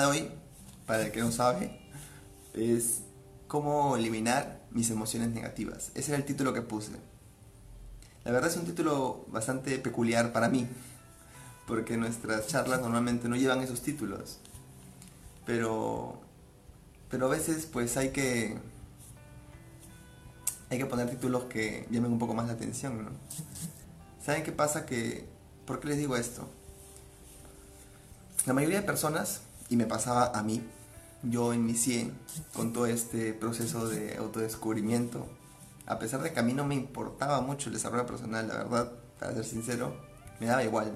de hoy, para el que no sabe, es cómo eliminar mis emociones negativas. Ese era el título que puse. La verdad es un título bastante peculiar para mí, porque nuestras charlas normalmente no llevan esos títulos. Pero, pero a veces pues hay que, hay que poner títulos que llamen un poco más la atención. ¿Saben qué pasa? Que, ¿Por qué les digo esto? La mayoría de personas, y me pasaba a mí, yo inicié con todo este proceso de autodescubrimiento, a pesar de que a mí no me importaba mucho el desarrollo personal, la verdad, para ser sincero, me daba igual.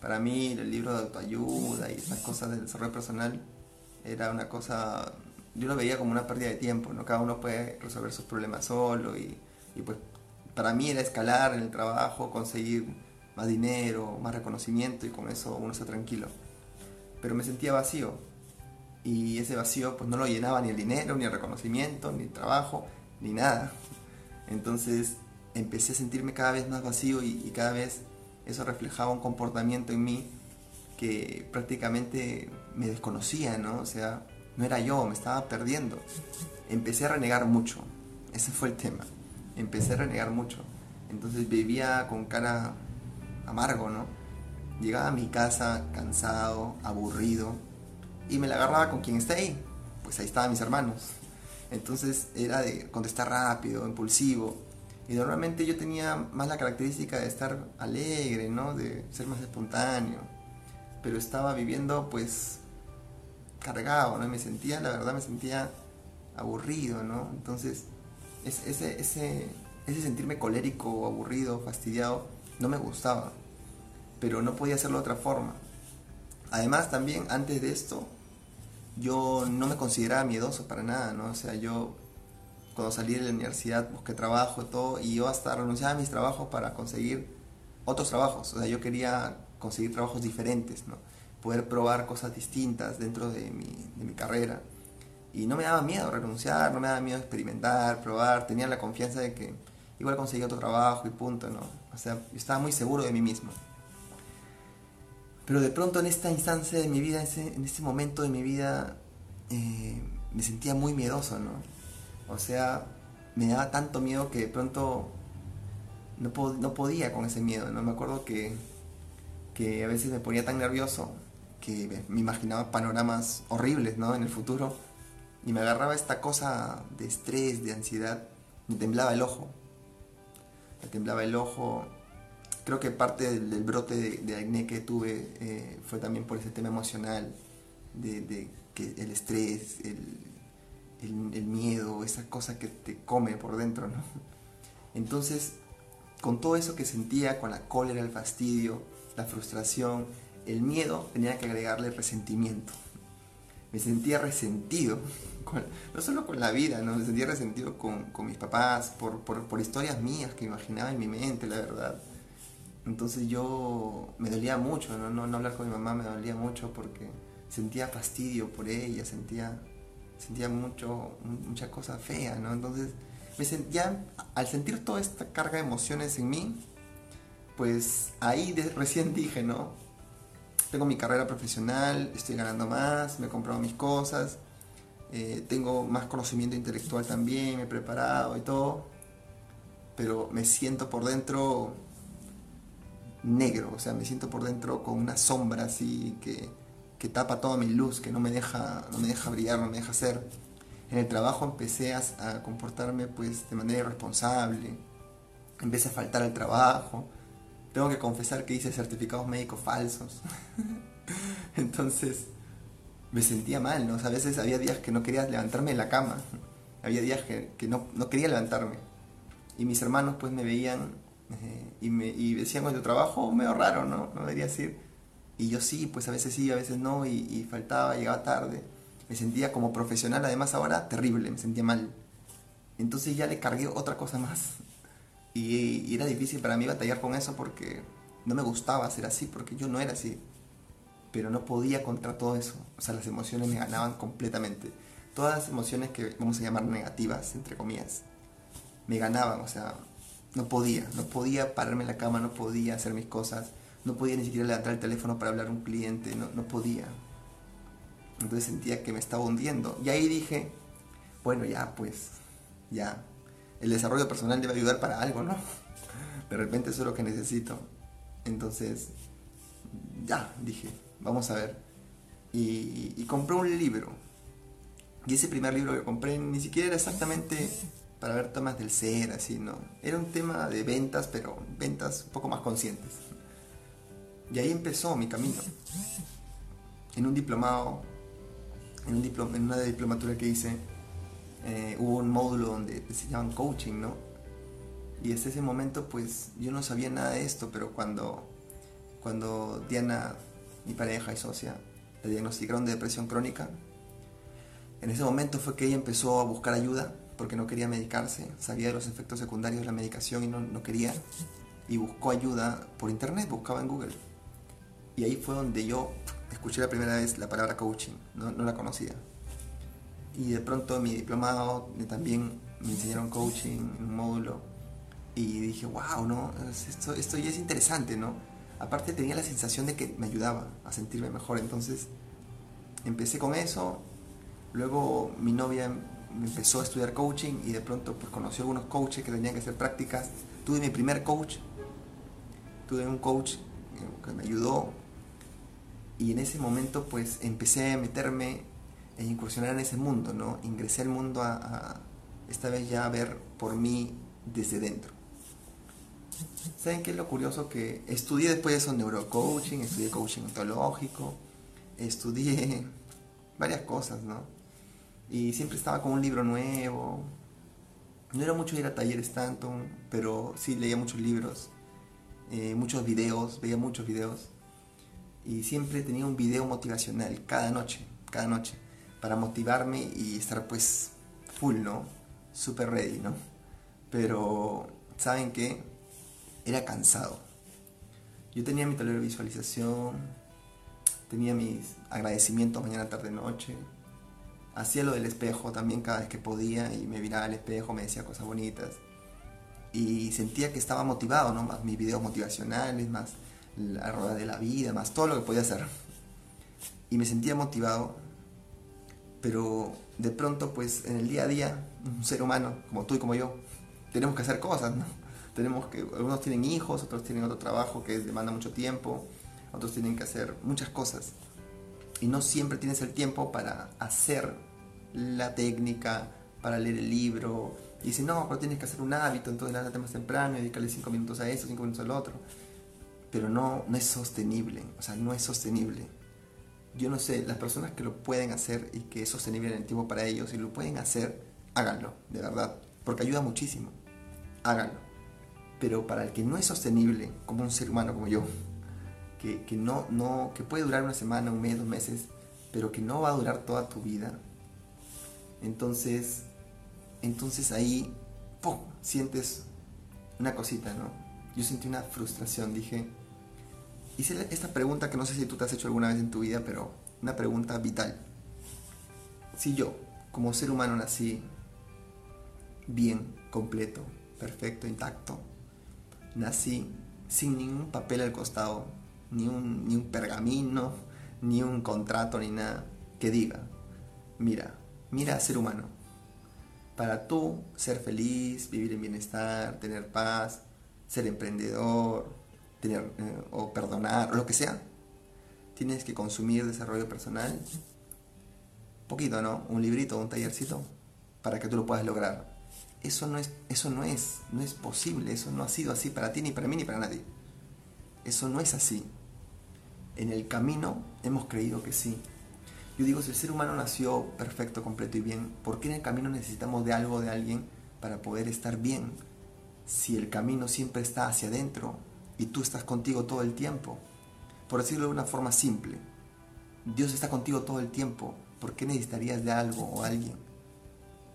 Para mí el libro de autoayuda y esas cosas del desarrollo personal era una cosa, yo lo veía como una pérdida de tiempo, ¿no? Cada uno puede resolver sus problemas solo y, pues para mí era escalar en el trabajo, conseguir más dinero, más reconocimiento y con eso uno está tranquilo. Pero me sentía vacío, y ese vacío pues no lo llenaba ni el dinero, ni el reconocimiento, ni el trabajo, ni nada. Entonces empecé a sentirme cada vez más vacío y, cada vez eso reflejaba un comportamiento en mí que prácticamente me desconocía, ¿no? O sea, no era yo, me estaba perdiendo. Empecé a renegar mucho, ese fue el tema. Empecé a renegar mucho. Entonces vivía con cara amargo, ¿no? Llegaba a mi casa cansado, aburrido, y me la agarraba con quien está ahí. Pues ahí estaban mis hermanos. Entonces era de contestar rápido, impulsivo. Y normalmente yo tenía más la característica de estar alegre, ¿no? De ser más espontáneo. Pero estaba viviendo pues cargado, ¿no? Y me sentía, la verdad me sentía aburrido, ¿no? Entonces ese, ese, ese sentirme colérico, aburrido, fastidiado, no me gustaba. Pero no podía hacerlo de otra forma. Además también antes de esto yo no me consideraba miedoso para nada, ¿no? O sea, yo cuando salí de la universidad busqué trabajo y todo, y yo hasta renunciaba a mis trabajos para conseguir otros trabajos. O sea, yo quería conseguir trabajos diferentes, ¿no? Poder probar cosas distintas dentro de mi, de mi carrera. Y no me daba miedo renunciar, no me daba miedo experimentar, probar, tenía la confianza de que igual conseguía otro trabajo y punto, ¿no? O sea, yo estaba muy seguro de mí mismo. Pero de pronto en esta instancia de mi vida, en este momento de mi vida, eh, me sentía muy miedoso, ¿no? O sea, me daba tanto miedo que de pronto no, no podía con ese miedo, ¿no? Me acuerdo que, que a veces me ponía tan nervioso que me imaginaba panoramas horribles, ¿no? En el futuro. Y me agarraba esta cosa de estrés, de ansiedad. Me temblaba el ojo. Me temblaba el ojo creo que parte del, brote de, acné que tuve eh, fue también por ese tema emocional, de, que el estrés, el, miedo, esa cosa que te come por dentro, ¿no? Entonces, con todo eso que sentía, con la cólera, el fastidio, la frustración, el miedo, tenía que agregarle resentimiento. Me sentía resentido, no solo con la vida, me sentía resentido con, mis papás, por, por historias mías que imaginaba en mi mente, la verdad entonces yo me dolía mucho, ¿no? No, hablar con mi mamá me dolía mucho porque sentía fastidio por ella, sentía, sentía mucho, mucha cosa fea, ¿no? Entonces, me al sentir toda esta carga de emociones en mí, pues ahí recién dije, ¿no? Tengo mi carrera profesional, estoy ganando más, me he comprado mis cosas, eh, tengo más conocimiento intelectual también, me he preparado y todo, pero me siento por dentro negro, o sea, me siento por dentro con una sombra así que, que tapa toda mi luz, que no me deja, no me deja brillar, no me deja ser. En el trabajo empecé a, a comportarme pues de manera irresponsable, empecé a faltar al trabajo, tengo que confesar que hice certificados médicos falsos. Entonces me sentía mal, ¿no? a veces había días que no quería levantarme de la cama, había días que, que no, no, quería levantarme. Y mis hermanos pues me veían eh, y, me, y decían, bueno, tu trabajo medio raro, ¿no? No debería decir. Y yo sí, pues a veces sí, a veces no, y, faltaba, llegaba tarde. Me sentía como profesional, además ahora terrible, me sentía mal. Entonces ya le cargué otra cosa más. Y, y, era difícil para mí batallar con eso porque no me gustaba ser así, porque yo no era así. Pero no podía contra todo eso. O sea, las emociones me ganaban completamente. Todas las emociones que vamos a llamar negativas, entre comillas, me ganaban. O sea, no podía, no podía pararme en la cama, no podía hacer mis cosas, no podía ni siquiera levantar el teléfono para hablar a un cliente, no, no podía. Entonces sentía que me estaba hundiendo. Y ahí dije, bueno, ya pues, ya, el desarrollo personal debe ayudar para algo, ¿no? De repente eso es lo que necesito. Entonces, ya, dije, vamos a ver. Y, y compré un libro. Y ese primer libro que compré ni siquiera era exactamente para ver temas del ser, así, ¿no? Era un tema de ventas, pero ventas un poco más conscientes. Y ahí empezó mi camino. En un diplomado, en, un diploma, en una diplomatura que hice, eh, hubo un módulo donde se llaman coaching, ¿no? Y desde ese momento, pues yo no sabía nada de esto, pero cuando, cuando Diana, mi pareja y socia, le diagnosticaron de depresión crónica, en ese momento fue que ella empezó a buscar ayuda porque no quería medicarse, sabía de los efectos secundarios de la medicación y no, no quería, y buscó ayuda por internet, buscaba en Google. Y ahí fue donde yo escuché la primera vez la palabra coaching, no, no la conocía. Y de pronto mi diplomado también me enseñaron coaching en un módulo y dije, wow, ¿no? Esto, esto ya es interesante, ¿no? Aparte tenía la sensación de que me ayudaba a sentirme mejor, entonces empecé con eso, luego mi novia empezó a estudiar coaching y de pronto pues conoció algunos coaches que tenían que hacer prácticas. Tuve mi primer coach, tuve un coach eh, que me ayudó y en ese momento pues empecé a meterme e incursionar en ese mundo, ¿no? Ingresé al mundo a, esta vez ya a ver por mí desde dentro. ¿Saben qué es lo curioso? Que estudié después de eso neurocoaching, estudié coaching ontológico, estudié varias cosas, ¿no? Y siempre estaba con un libro nuevo. No era mucho ir a talleres tanto, pero sí leía muchos libros, eh, muchos videos, veía muchos videos. Y siempre tenía un video motivacional cada noche, cada noche, para motivarme y estar pues full, ¿no? Super ready, ¿no? Pero, ¿saben qué? Era cansado. Yo tenía mi tablero de visualización, tenía mis agradecimientos mañana, tarde, noche, hacía lo del espejo también cada vez que podía y me miraba al espejo, me decía cosas bonitas. Y sentía que estaba motivado, ¿no? Más mis videos motivacionales, más la rueda de la vida, más todo lo que podía hacer. Y me sentía motivado, pero de pronto, pues en el día a día, un ser humano, como tú y como yo, tenemos que hacer cosas, ¿no? Tenemos que, algunos tienen hijos, otros tienen otro trabajo que demanda mucho tiempo, otros tienen que hacer muchas cosas. Y no siempre tienes el tiempo para hacer la técnica para leer el libro. Y dice, no, pero tienes que hacer un hábito, entonces levántate más temprano y dedicarle 5 minutos a eso, 5 minutos al otro. Pero no, no es sostenible, o sea, no es sostenible. Yo no sé, las personas que lo pueden hacer y que es sostenible en el tiempo para ellos y lo pueden hacer, háganlo, de verdad, porque ayuda muchísimo. Háganlo. Pero para el que no es sostenible, como un ser humano como yo, que, que no, no, que puede durar una semana, un mes, dos meses, pero que no va a durar toda tu vida, entonces, entonces ahí, ¡pum!, sientes una cosita, ¿no? Yo sentí una frustración, dije, hice esta pregunta que no sé si tú te has hecho alguna vez en tu vida, pero una pregunta vital. Si yo, como ser humano, nací bien, completo, perfecto, intacto, nací sin ningún papel al costado, ni un, ni un pergamino, ni un contrato, ni nada que diga, mira, mira ser humano. Para tú ser feliz, vivir en bienestar, tener paz, ser emprendedor, tener, eh, o perdonar, lo que sea, tienes que consumir desarrollo personal. Poquito, ¿no? Un librito, un tallercito, para que tú lo puedas lograr. Eso no es, eso no es, no es posible, eso no ha sido así para ti, ni para mí, ni para nadie. Eso no es así. En el camino hemos creído que sí, yo digo, si el ser humano nació perfecto, completo y bien, ¿por qué en el camino necesitamos de algo, de alguien, para poder estar bien? Si el camino siempre está hacia adentro y tú estás contigo todo el tiempo. Por decirlo de una forma simple, Dios está contigo todo el tiempo. ¿Por qué necesitarías de algo o alguien?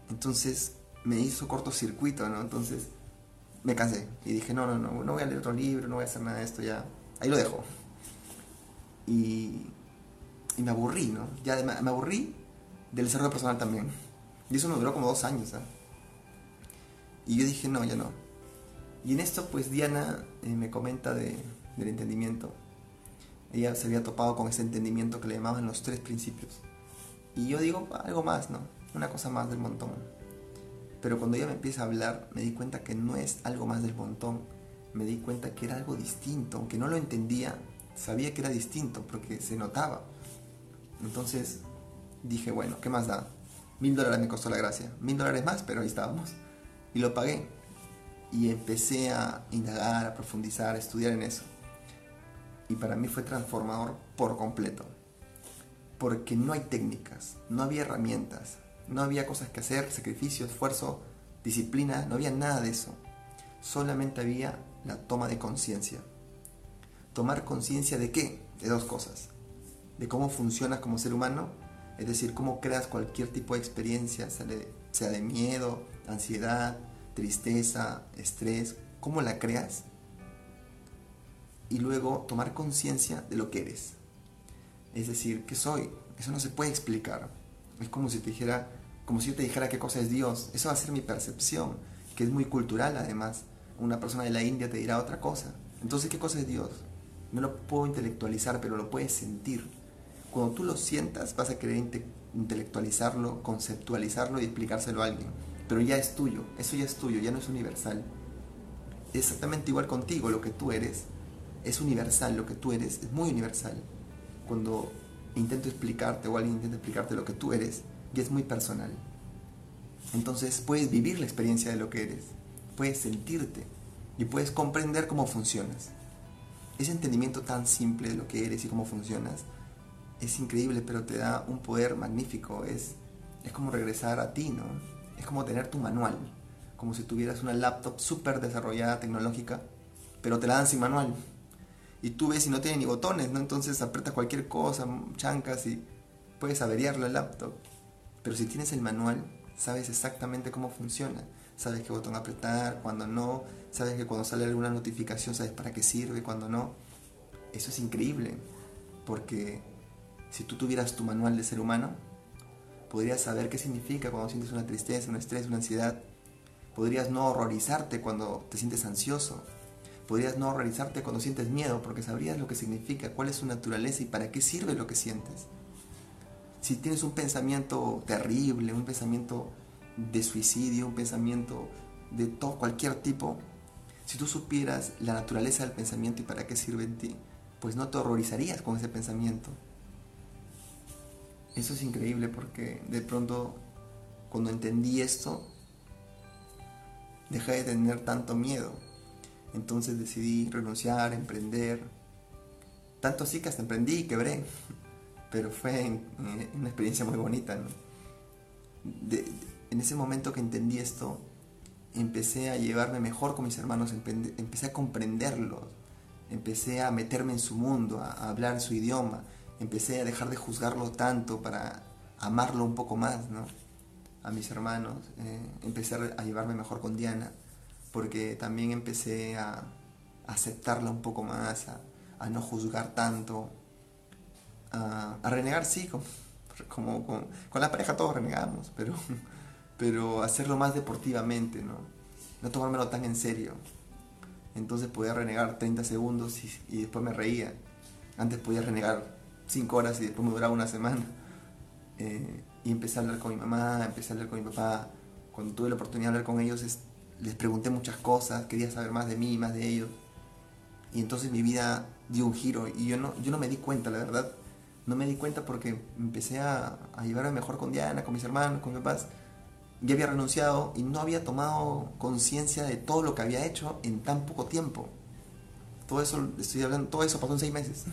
Entonces me hizo cortocircuito, ¿no? Entonces me cansé y dije, no, no, no, no voy a leer otro libro, no voy a hacer nada de esto, ya. Ahí lo dejo. Y y me aburrí, ¿no? Ya me aburrí del desarrollo personal también. Y eso me duró como dos años, ¿sabes? Y yo dije, no, ya no. Y en esto, pues Diana eh, me comenta de, del entendimiento. Ella se había topado con ese entendimiento que le llamaban los tres principios. Y yo digo, algo más, ¿no? Una cosa más del montón. Pero cuando ella me empieza a hablar, me di cuenta que no es algo más del montón. Me di cuenta que era algo distinto. Aunque no lo entendía, sabía que era distinto porque se notaba. Entonces dije, bueno, ¿qué más da? Mil dólares me costó la gracia. Mil dólares más, pero ahí estábamos. Y lo pagué. Y empecé a indagar, a profundizar, a estudiar en eso. Y para mí fue transformador por completo. Porque no hay técnicas, no había herramientas, no había cosas que hacer, sacrificio, esfuerzo, disciplina, no había nada de eso. Solamente había la toma de conciencia. Tomar conciencia de qué? De dos cosas. De cómo funcionas como ser humano, es decir, cómo creas cualquier tipo de experiencia, sea de miedo, ansiedad, tristeza, estrés, cómo la creas. Y luego tomar conciencia de lo que eres. Es decir, ¿qué soy? Eso no se puede explicar es como si te dijera, como si yo te dijera qué cosa es Dios. Eso va a ser mi percepción, que es muy cultural además. Una persona de la India te dirá otra cosa. Entonces, ¿qué cosa es Dios? No lo puedo intelectualizar, pero lo puedes sentir. Cuando tú lo sientas, vas a querer intelectualizarlo, conceptualizarlo y explicárselo a alguien. Pero ya es tuyo, eso ya es tuyo, ya no es universal. Exactamente igual contigo, lo que tú eres es universal, lo que tú eres es muy universal. Cuando intento explicarte o alguien intenta explicarte lo que tú eres y es muy personal. Entonces puedes vivir la experiencia de lo que eres, puedes sentirte y puedes comprender cómo funcionas. Ese entendimiento tan simple de lo que eres y cómo funcionas es increíble, pero te da un poder magnífico. Es, es como regresar a ti, ¿no? Es como tener tu manual, como si tuvieras una laptop súper desarrollada tecnológica, pero te la dan sin manual y tú ves y no tiene ni botones, ¿no? Entonces aprieta cualquier cosa, chancas y puedes averiarlo el laptop. Pero si tienes el manual, sabes exactamente cómo funciona. Sabes qué botón apretar, cuando no, sabes que cuando sale alguna notificación sabes para qué sirve, cuando no. Eso es increíble, porque si tú tuvieras tu manual de ser humano, podrías saber qué significa cuando sientes una tristeza, un estrés, una ansiedad. Podrías no horrorizarte cuando te sientes ansioso Podrías no realizarte cuando sientes miedo porque sabrías lo que significa, cuál es su naturaleza y para qué sirve lo que sientes. Si tienes un pensamiento terrible, un pensamiento de suicidio, un pensamiento de todo, cualquier tipo, si tú supieras la naturaleza del pensamiento y para qué sirve en ti, pues no te horrorizarías con ese pensamiento. Eso es increíble porque de pronto cuando entendí esto, dejé de tener tanto miedo. Entonces decidí renunciar, emprender. Tanto así que hasta emprendí y quebré. Pero fue una experiencia muy bonita. en ese momento que entendí esto, empecé a llevarme mejor con mis hermanos, empecé a comprenderlos, empecé a meterme en su mundo, a, hablar su idioma, empecé a dejar de juzgarlo tanto para amarlo un poco más, ¿no? A mis hermanos, eh, empecé a llevarme mejor con Diana porque también empecé a aceptarla un poco más, a, no juzgar tanto, a, renegar, sí, como, con, la pareja todos renegamos, pero, pero hacerlo más deportivamente, ¿no? No tomármelo tan en serio. Entonces podía renegar 30 segundos y, después me reía. Antes podía renegar 5 horas y después me duraba una semana. Eh, y empecé a hablar con mi mamá, empecé a hablar con mi papá. Cuando tuve la oportunidad de hablar con ellos, les pregunté muchas cosas, quería saber más de mí, más de ellos. Y entonces mi vida dio un giro y yo no, yo no me di cuenta, la verdad. No me di cuenta porque empecé a, a llevarme mejor con Diana, con mis hermanos, con mis papás. Ya había renunciado y no había tomado conciencia de todo lo que había hecho en tan poco tiempo. Todo eso, estoy hablando, todo eso pasó en seis meses.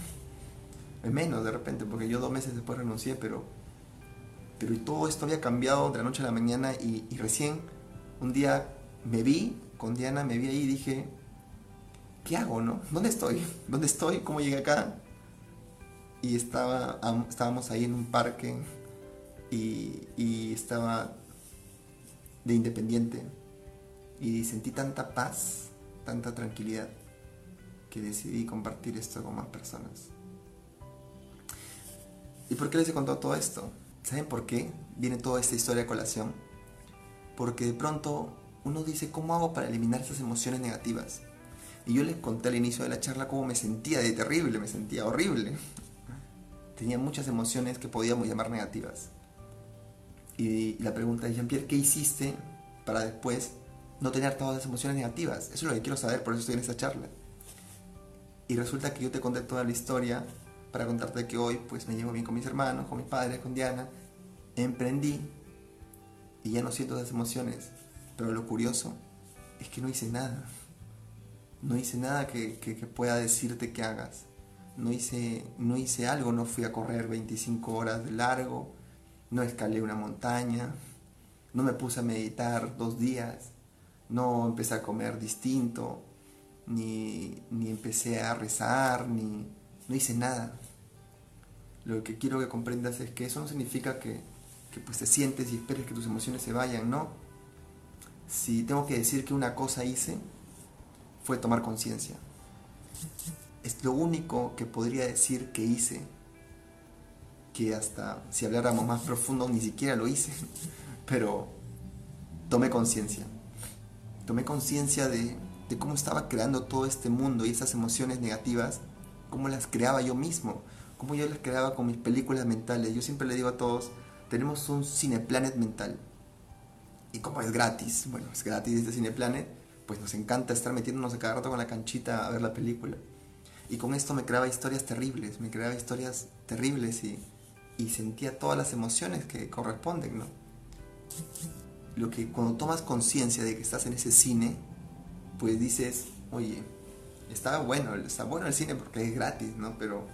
En menos de repente, porque yo dos meses después renuncié, pero, pero todo esto había cambiado de la noche a la mañana y, recién un día me vi con Diana, me vi ahí y dije, ¿qué hago, no? ¿Dónde estoy? ¿Dónde estoy? ¿Cómo llegué acá? Y estaba, estábamos ahí en un parque y estaba de independiente y sentí tanta paz, tanta tranquilidad que decidí compartir esto con más personas. ¿Y por qué les he todo esto? ¿Saben por qué viene toda esta historia a colación? Porque de pronto uno dice, ¿cómo hago para eliminar esas emociones negativas? Y yo les conté al inicio de la charla cómo me sentía de terrible, me sentía horrible. Tenía muchas emociones que podíamos llamar negativas. Y la pregunta es, Jean-Pierre, ¿qué hiciste para después no tener todas las emociones negativas? Eso es lo que quiero saber, por eso estoy en esta charla. Y resulta que yo te conté toda la historia para contarte que hoy pues me llevo bien con mis hermanos, con mis padres, con Diana. Emprendí y ya no siento esas emociones. Pero lo curioso es que no hice nada. No hice nada que, que, pueda decirte que hagas. No hice, no hice algo, no fui a correr 25 horas de largo, no escalé una montaña, no me puse a meditar dos días, no empecé a comer distinto, ni, ni empecé a rezar, ni no hice nada. Lo que quiero que comprendas es que eso no significa que, que pues te sientes y esperes que tus emociones se vayan, no. Si tengo que decir que una cosa hice, fue tomar conciencia. Es lo único que podría decir que hice, que hasta si habláramos más profundo ni siquiera lo hice, pero tomé conciencia. Tomé conciencia de, de cómo estaba creando todo este mundo y esas emociones negativas, cómo las creaba yo mismo, cómo yo las creaba con mis películas mentales. Yo siempre le digo a todos, tenemos un Cineplanet mental. Y como es gratis, bueno, es gratis este Cineplanet, pues nos encanta estar metiéndonos a cada rato con la canchita a ver la película. Y con esto me creaba historias terribles, me creaba historias terribles y, y sentía todas las emociones que corresponden, ¿no? Lo que cuando tomas conciencia de que estás en ese cine, pues dices, oye, está bueno, está bueno el cine porque es gratis, ¿no? Pero,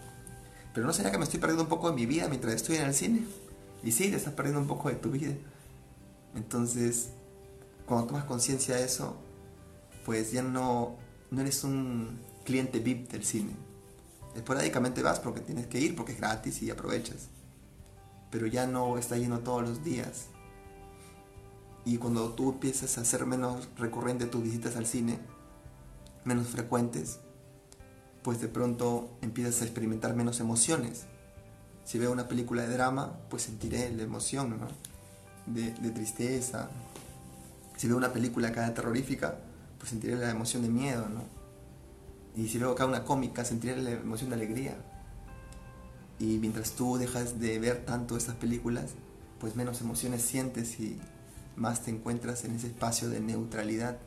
pero ¿no será que me estoy perdiendo un poco de mi vida mientras estoy en el cine? Y sí, te estás perdiendo un poco de tu vida. Entonces, cuando tomas conciencia de eso, pues ya no, no eres un cliente VIP del cine. Esporádicamente vas porque tienes que ir, porque es gratis y aprovechas. Pero ya no está lleno todos los días. Y cuando tú empiezas a hacer menos recurrente tus visitas al cine, menos frecuentes, pues de pronto empiezas a experimentar menos emociones si veo una película de drama, pues sentiré la emoción, ¿no? De, tristeza. Si veo una película acá terrorífica, pues sentiré la emoción de miedo, ¿no? Y si veo acá una cómica, sentiré la emoción de alegría. Y mientras tú dejas de ver tanto estas películas, pues menos emociones sientes y más te encuentras en ese espacio de neutralidad.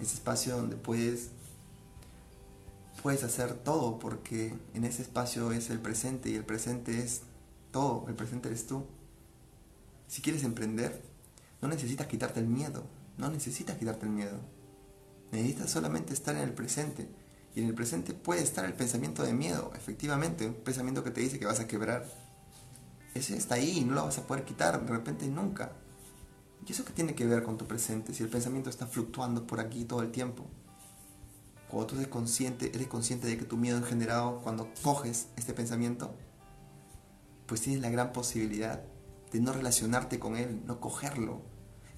Ese espacio donde puedes puedes hacer todo porque en ese espacio es el presente y el presente es todo, el presente eres tú. Si quieres emprender, no necesitas quitarte el miedo, no necesitas quitarte el miedo. Necesitas solamente estar en el presente. Y en el presente puede estar el pensamiento de miedo, efectivamente, un pensamiento que te dice que vas a quebrar. Ese está ahí y no lo vas a poder quitar de repente nunca. ¿Y eso qué tiene que ver con tu presente si el pensamiento está fluctuando por aquí todo el tiempo? cuando tú eres consciente, eres consciente de que tu miedo es generado cuando coges este pensamiento, pues tienes la gran posibilidad de no relacionarte con él, no cogerlo.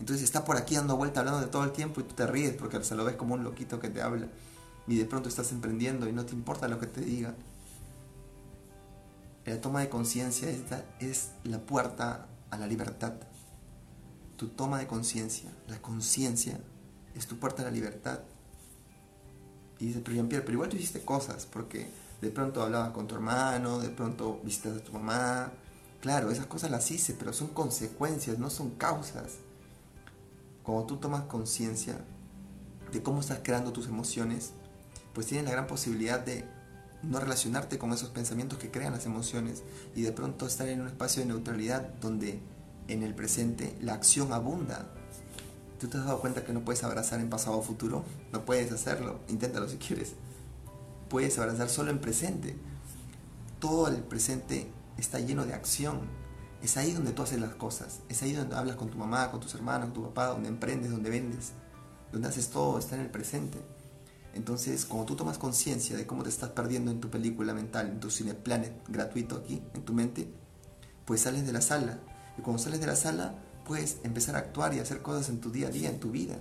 Entonces está por aquí dando vuelta hablando de todo el tiempo y tú te ríes porque se lo ves como un loquito que te habla y de pronto estás emprendiendo y no te importa lo que te diga. La toma de conciencia es la puerta a la libertad. Tu toma de conciencia, la conciencia, es tu puerta a la libertad. Y dice, pero Jean-Pierre, pero igual tú hiciste cosas, porque de pronto hablabas con tu hermano, de pronto visitas a tu mamá. Claro, esas cosas las hice, pero son consecuencias, no son causas. Cuando tú tomas conciencia de cómo estás creando tus emociones, pues tienes la gran posibilidad de no relacionarte con esos pensamientos que crean las emociones y de pronto estar en un espacio de neutralidad donde en el presente la acción abunda, ¿Tú te has dado cuenta que no puedes abrazar en pasado o futuro? No puedes hacerlo, inténtalo si quieres. Puedes abrazar solo en presente. Todo el presente está lleno de acción. Es ahí donde tú haces las cosas. Es ahí donde hablas con tu mamá, con tus hermanos, con tu papá, donde emprendes, donde vendes. Donde haces todo, está en el presente. Entonces, cuando tú tomas conciencia de cómo te estás perdiendo en tu película mental, en tu cine planet gratuito aquí, en tu mente, pues sales de la sala. Y cuando sales de la sala, puedes empezar a actuar y hacer cosas en tu día a día, en tu vida.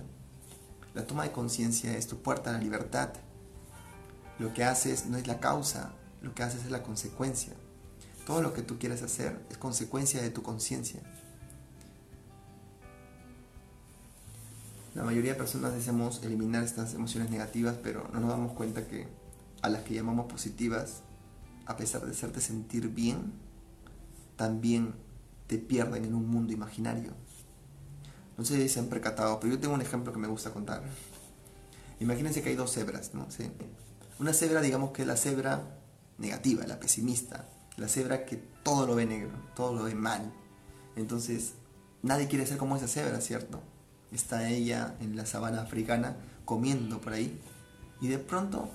La toma de conciencia es tu puerta a la libertad. Lo que haces no es la causa, lo que haces es la consecuencia. Todo lo que tú quieres hacer es consecuencia de tu conciencia. La mayoría de personas deseamos eliminar estas emociones negativas, pero no nos damos cuenta que a las que llamamos positivas, a pesar de hacerte sentir bien, también te pierden en un mundo imaginario. No sé si se han percatado, pero yo tengo un ejemplo que me gusta contar. Imagínense que hay dos cebras, ¿no? ¿Sí? Una cebra, digamos que es la cebra negativa, la pesimista, la cebra que todo lo ve negro, todo lo ve mal. Entonces, nadie quiere ser como esa cebra, ¿cierto? Está ella en la sabana africana comiendo por ahí y de pronto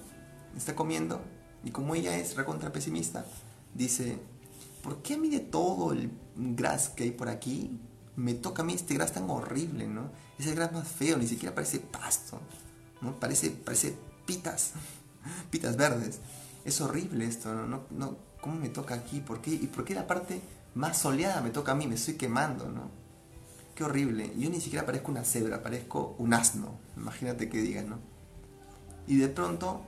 está comiendo y como ella es recontra pesimista, dice, ¿por qué a mí de todo el gras que hay por aquí me toca a mí este gras tan horrible, ¿no? Es el gras más feo, ni siquiera parece pasto, ¿no? Parece, parece pitas, pitas verdes. Es horrible esto, ¿no? ¿Cómo me toca aquí? ¿Por qué? ¿Y por qué la parte más soleada me toca a mí? Me estoy quemando, ¿no? Qué horrible. Yo ni siquiera parezco una cebra, parezco un asno. Imagínate que digan, ¿no? Y de pronto,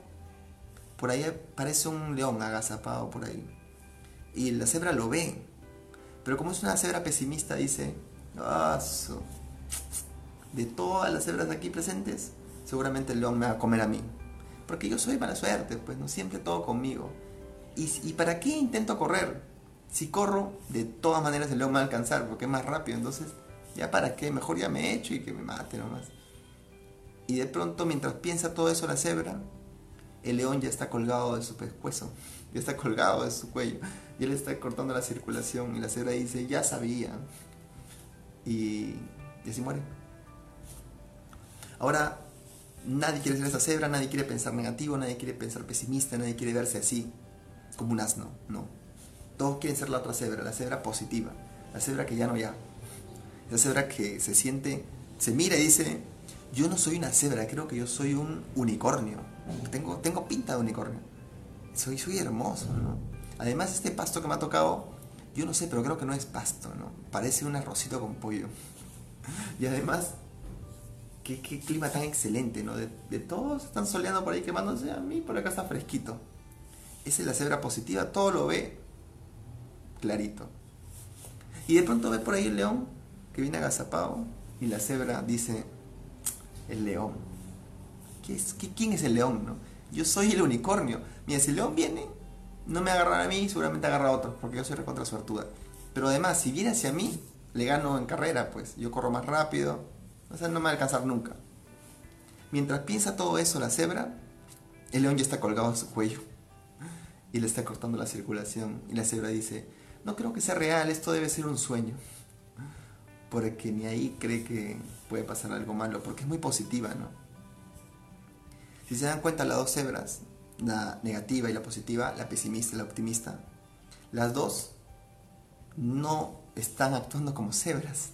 por ahí parece un león agazapado por ahí. Y la cebra lo ve. Pero como es una cebra pesimista, dice, ah, de todas las cebras aquí presentes, seguramente el león me va a comer a mí. Porque yo soy mala suerte, pues no siempre todo conmigo. ¿Y, ¿Y para qué intento correr? Si corro, de todas maneras el león me va a alcanzar porque es más rápido. Entonces, ¿ya para qué? Mejor ya me echo y que me mate nomás. Y de pronto, mientras piensa todo eso la cebra, el león ya está colgado de su pescuezo, ya está colgado de su cuello, y él está cortando la circulación. Y la cebra dice, ya sabía. Y, y así muere. Ahora, nadie quiere ser esa cebra, nadie quiere pensar negativo, nadie quiere pensar pesimista, nadie quiere verse así, como un asno, no. Todos quieren ser la otra cebra, la cebra positiva, la cebra que ya no ya. Esa cebra que se siente, se mira y dice, yo no soy una cebra, creo que yo soy un unicornio. Tengo, tengo pinta de unicornio. Soy, soy hermoso, ¿no? Además, este pasto que me ha tocado, yo no sé, pero creo que no es pasto, ¿no? Parece un arrocito con pollo. Y además, qué, clima tan excelente, ¿no? De, todos están soleando por ahí quemándose, a mí por acá está fresquito. Esa es la cebra positiva, todo lo ve clarito. Y de pronto ve por ahí el león que viene agazapado y la cebra dice, el león. ¿Qué es, ¿Quién es el león? No? Yo soy el unicornio. Mira, si el león viene, no me agarrará a mí, seguramente agarra a otro, porque yo soy recontra suertuda. Pero además, si viene hacia mí, le gano en carrera, pues yo corro más rápido, o sea, no me va a alcanzar nunca. Mientras piensa todo eso la cebra, el león ya está colgado a su cuello y le está cortando la circulación. Y la cebra dice, no creo que sea real, esto debe ser un sueño. Porque ni ahí cree que puede pasar algo malo, porque es muy positiva, ¿no? Si se dan cuenta, las dos cebras, la negativa y la positiva, la pesimista y la optimista, las dos no están actuando como cebras.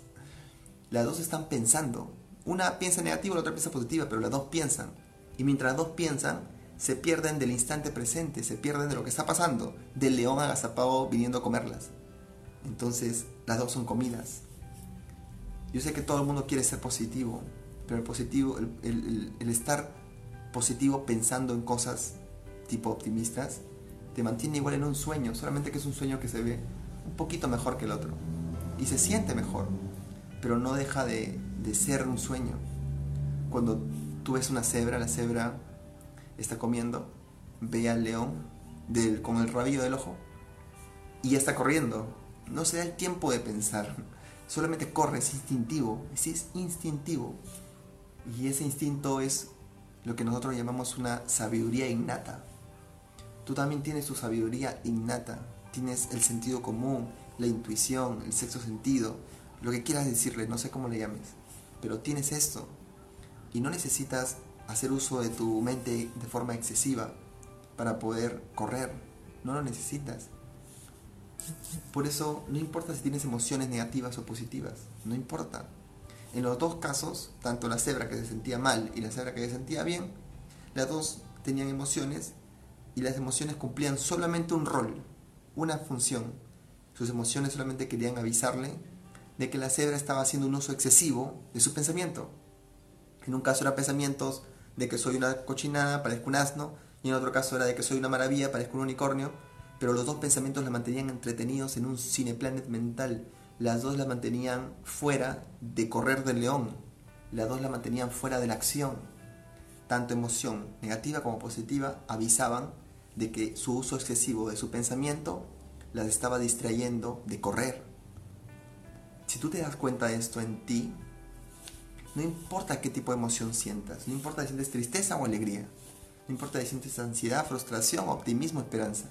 Las dos están pensando. Una piensa negativo, la otra piensa positiva, pero las dos piensan. Y mientras las dos piensan, se pierden del instante presente, se pierden de lo que está pasando, del león agazapado viniendo a comerlas. Entonces, las dos son comidas. Yo sé que todo el mundo quiere ser positivo, pero el positivo, el, estar positivo pensando en cosas tipo optimistas, te mantiene igual en un sueño, solamente que es un sueño que se ve un poquito mejor que el otro. Y se siente mejor, pero no deja de, ser un sueño. Cuando tú ves una cebra, la cebra está comiendo, ve al león del, con el rabillo del ojo y ya está corriendo. No se da el tiempo de pensar solamente corre, es instintivo, es instintivo. Y ese instinto es lo que nosotros llamamos una sabiduría innata. Tú también tienes tu sabiduría innata, tienes el sentido común, la intuición, el sexto sentido, lo que quieras decirle, no sé cómo le llames, pero tienes esto. Y no necesitas hacer uso de tu mente de forma excesiva para poder correr, no lo necesitas. Por eso no importa si tienes emociones negativas o positivas, no importa. En los dos casos, tanto la cebra que se sentía mal y la cebra que se sentía bien, las dos tenían emociones y las emociones cumplían solamente un rol, una función. Sus emociones solamente querían avisarle de que la cebra estaba haciendo un uso excesivo de su pensamiento. En un caso era pensamientos de que soy una cochinada, parezco un asno, y en otro caso era de que soy una maravilla, parezco un unicornio, pero los dos pensamientos la mantenían entretenidos en un cineplanet mental. Las dos la mantenían fuera de correr del león. Las dos la mantenían fuera de la acción. Tanto emoción negativa como positiva avisaban de que su uso excesivo de su pensamiento las estaba distrayendo de correr. si tú te das cuenta de esto en ti, no importa qué tipo de emoción sientas, no importa si sientes tristeza o alegría, no importa si sientes ansiedad, frustración, optimismo, esperanza,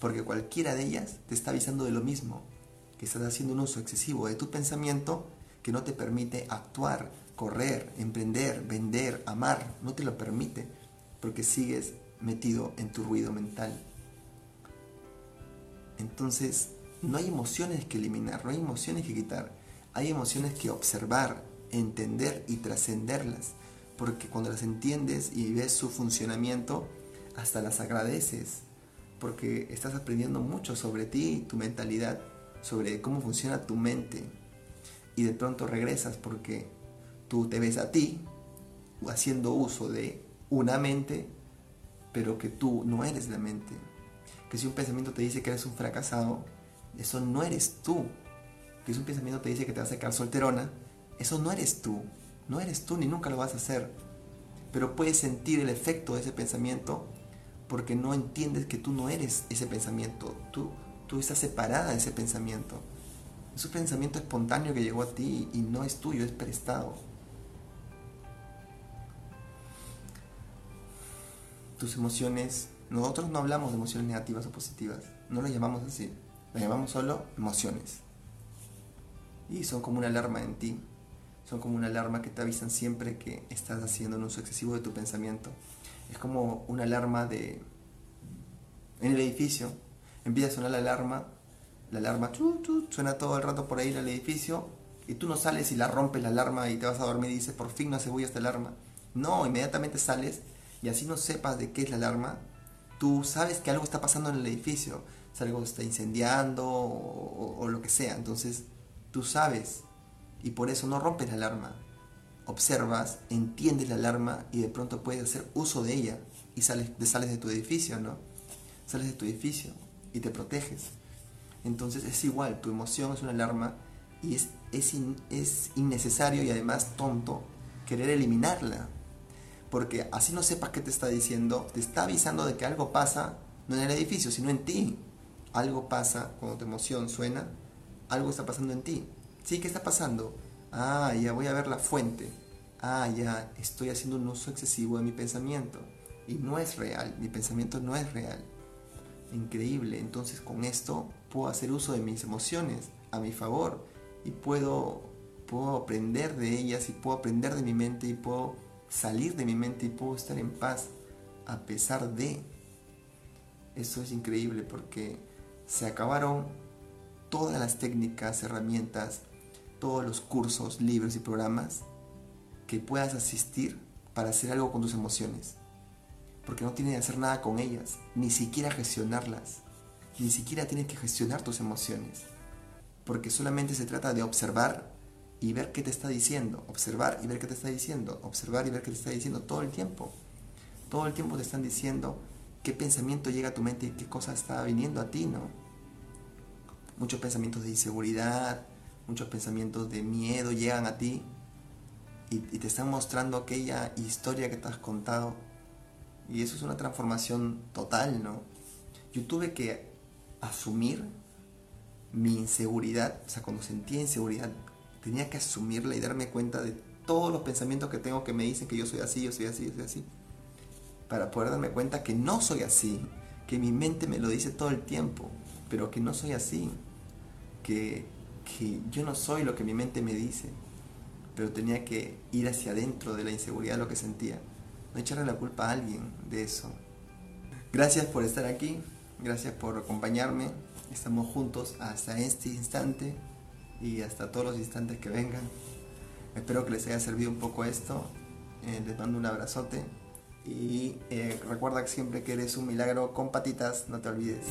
porque cualquiera de ellas te está avisando de lo mismo, que estás haciendo un uso excesivo de tu pensamiento que no te permite actuar, correr, emprender, vender, amar, no te lo permite, porque sigues metido en tu ruido mental. Entonces, no hay emociones que eliminar, no hay emociones que quitar, hay emociones que observar, entender y trascenderlas, porque cuando las entiendes y ves su funcionamiento, hasta las agradeces, porque estás aprendiendo mucho sobre ti, tu mentalidad, sobre cómo funciona tu mente, y de pronto regresas porque tú te ves a ti haciendo uso de una mente, pero que tú no eres la mente. Que si un pensamiento te dice que eres un fracasado, eso no eres tú. Que si un pensamiento te dice que te vas a quedar solterona, eso no eres tú. No eres tú ni nunca lo vas a hacer. Pero puedes sentir el efecto de ese pensamiento porque no entiendes que tú no eres ese pensamiento. Tú, tú estás separada de ese pensamiento. Es un pensamiento espontáneo que llegó a ti y no es tuyo, es prestado. Tus emociones, nosotros no hablamos de emociones negativas o positivas, no lo llamamos así, lo llamamos solo emociones. Y son como una alarma en ti, son como una alarma que te avisan siempre que estás haciendo un uso excesivo de tu pensamiento. Es como una alarma de... En el edificio, empieza a sonar la alarma la alarma suena todo el rato por ahí en el edificio y tú no sales y la rompes la alarma y te vas a dormir y dices, por fin no se voy esta alarma. No, inmediatamente sales y así no sepas de qué es la alarma, tú sabes que algo está pasando en el edificio, si algo está incendiando o, lo que sea, entonces tú sabes y por eso no rompes la alarma. Observas, entiendes la alarma y de pronto puedes hacer uso de ella y sales, sales de tu edificio, ¿no? Sales de tu edificio y te proteges. Entonces es igual, tu emoción es una alarma y es, es, innecesario y además tonto querer eliminarla. Porque así no sepas qué te está diciendo, te está avisando de que algo pasa, no en el edificio, sino en ti. Algo pasa cuando tu emoción suena, algo está pasando en ti. ¿Sí? ¿Qué está pasando? Ah, ya voy a ver la fuente. Ah, ya estoy haciendo un uso excesivo de mi pensamiento. Y no es real, mi pensamiento no es real. Increíble. Entonces con esto puedo hacer uso de mis emociones a mi favor y puedo, puedo aprender de ellas y puedo aprender de mi mente y puedo salir de mi mente y puedo estar en paz a pesar de. Eso es increíble porque se acabaron todas las técnicas, herramientas, todos los cursos, libros y programas que puedas asistir para hacer algo con tus emociones. Porque no tienes que hacer nada con ellas, ni siquiera gestionarlas ni siquiera tienes que gestionar tus emociones, porque solamente se trata de observar y ver qué te está diciendo, observar y ver qué te está diciendo, observar y ver qué te está diciendo todo el tiempo. Todo el tiempo te están diciendo qué pensamiento llega a tu mente y qué cosa está viniendo a ti, ¿no? Muchos pensamientos de inseguridad, muchos pensamientos de miedo llegan a ti y, y te están mostrando aquella historia que te has contado. Y eso es una transformación total, ¿no? Yo tuve que asumir mi inseguridad, o sea, cuando sentía inseguridad, tenía que asumirla y darme cuenta de todos los pensamientos que tengo que me dicen que yo soy así, yo soy así, yo soy así, para poder darme cuenta que no soy así, que mi mente me lo dice todo el tiempo, pero que no soy así, que, que yo no soy lo que mi mente me dice, pero tenía que ir hacia adentro de la inseguridad, lo que sentía, no echarle la culpa a alguien de eso. Gracias por estar aquí. Gracias por acompañarme. Estamos juntos hasta este instante y hasta todos los instantes que vengan. Espero que les haya servido un poco esto. Eh, les mando un abrazote y eh, recuerda siempre que eres un milagro con patitas, no te olvides.